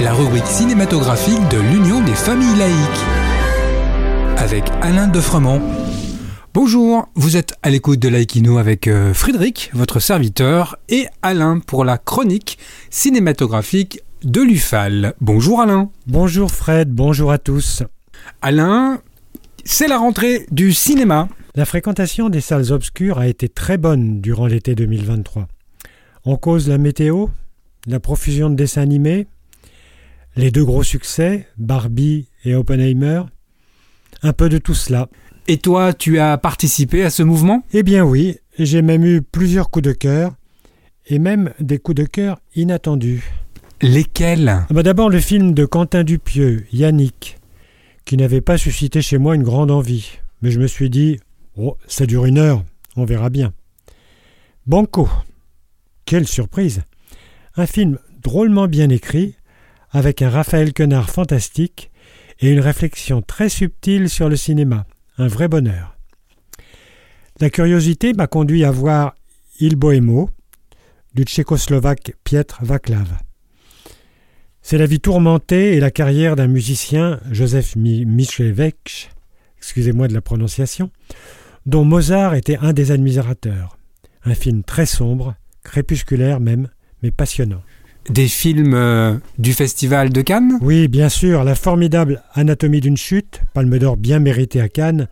La rubrique cinématographique de l'Union des familles laïques. Avec Alain Defremont. Bonjour, vous êtes à l'écoute de Laïkino avec euh, Frédéric, votre serviteur, et Alain pour la chronique cinématographique de l'UFAL. Bonjour Alain. Bonjour Fred, bonjour à tous. Alain, c'est la rentrée du cinéma. La fréquentation des salles obscures a été très bonne durant l'été 2023. En cause la météo, la profusion de dessins animés, les deux gros succès, Barbie et Oppenheimer, un peu de tout cela. Et toi, tu as participé à ce mouvement? Eh bien oui, j'ai même eu plusieurs coups de cœur, et même des coups de cœur inattendus. Lesquels? Ah bah D'abord le film de Quentin Dupieux, Yannick, qui n'avait pas suscité chez moi une grande envie, mais je me suis dit, oh, ça dure une heure, on verra bien. Banco. Quelle surprise un film drôlement bien écrit, avec un Raphaël Quenard fantastique et une réflexion très subtile sur le cinéma. Un vrai bonheur. La curiosité m'a conduit à voir Il Bohémo du tchécoslovaque Pietr Vaclav. C'est la vie tourmentée et la carrière d'un musicien, Joseph Michlevech, excusez-moi de la prononciation, dont Mozart était un des admirateurs. Un film très sombre, crépusculaire même, mais passionnant. Des films euh, du Festival de Cannes? Oui, bien sûr, la formidable Anatomie d'une chute, Palme d'Or bien méritée à Cannes,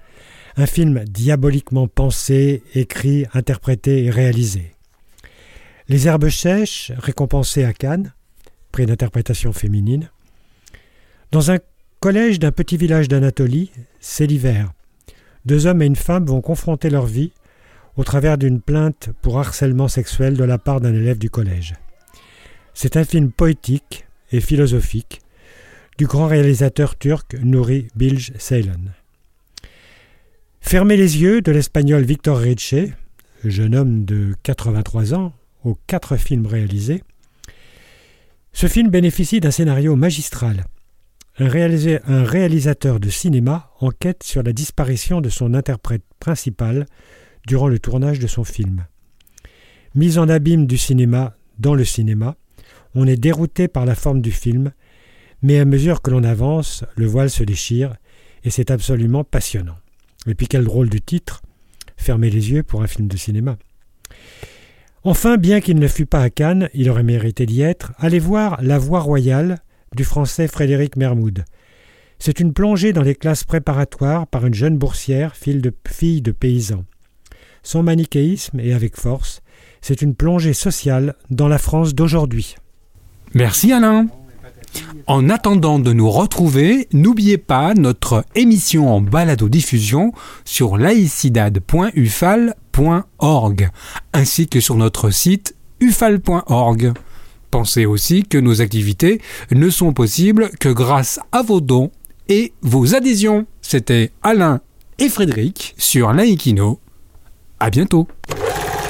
un film diaboliquement pensé, écrit, interprété et réalisé. Les Herbes sèches, récompensées à Cannes, prix d'interprétation féminine. Dans un collège d'un petit village d'Anatolie, c'est l'hiver. Deux hommes et une femme vont confronter leur vie au travers d'une plainte pour harcèlement sexuel de la part d'un élève du collège. C'est un film poétique et philosophique du grand réalisateur turc Nuri Bilge Ceylan. Fermez les yeux de l'espagnol Victor Ricci, jeune homme de 83 ans, aux quatre films réalisés. Ce film bénéficie d'un scénario magistral. Un, un, réalisateur de cinéma enquête sur la disparition de son interprète principal durant le tournage de son film. Mise en abîme du cinéma dans le cinéma, on est dérouté par la forme du film, mais à mesure que l'on avance, le voile se déchire, et c'est absolument passionnant. Et puis quel drôle de titre Fermez les yeux pour un film de cinéma. Enfin, bien qu'il ne fût pas à Cannes, il aurait mérité d'y être, allez voir La Voix royale du français Frédéric Mermoud. C'est une plongée dans les classes préparatoires par une jeune boursière, fille de, fille paysan. Sans manichéisme et avec force, c'est une plongée sociale dans la France d'aujourd'hui. Merci Alain. En attendant de nous retrouver, n'oubliez pas notre émission en balado-diffusion sur laicidad.ufal.org ainsi que sur notre site ufal.org. Pensez aussi que nos activités ne sont possibles que grâce à vos dons et vos adhésions. C'était Alain et Frédéric sur Laïkino à bientôt.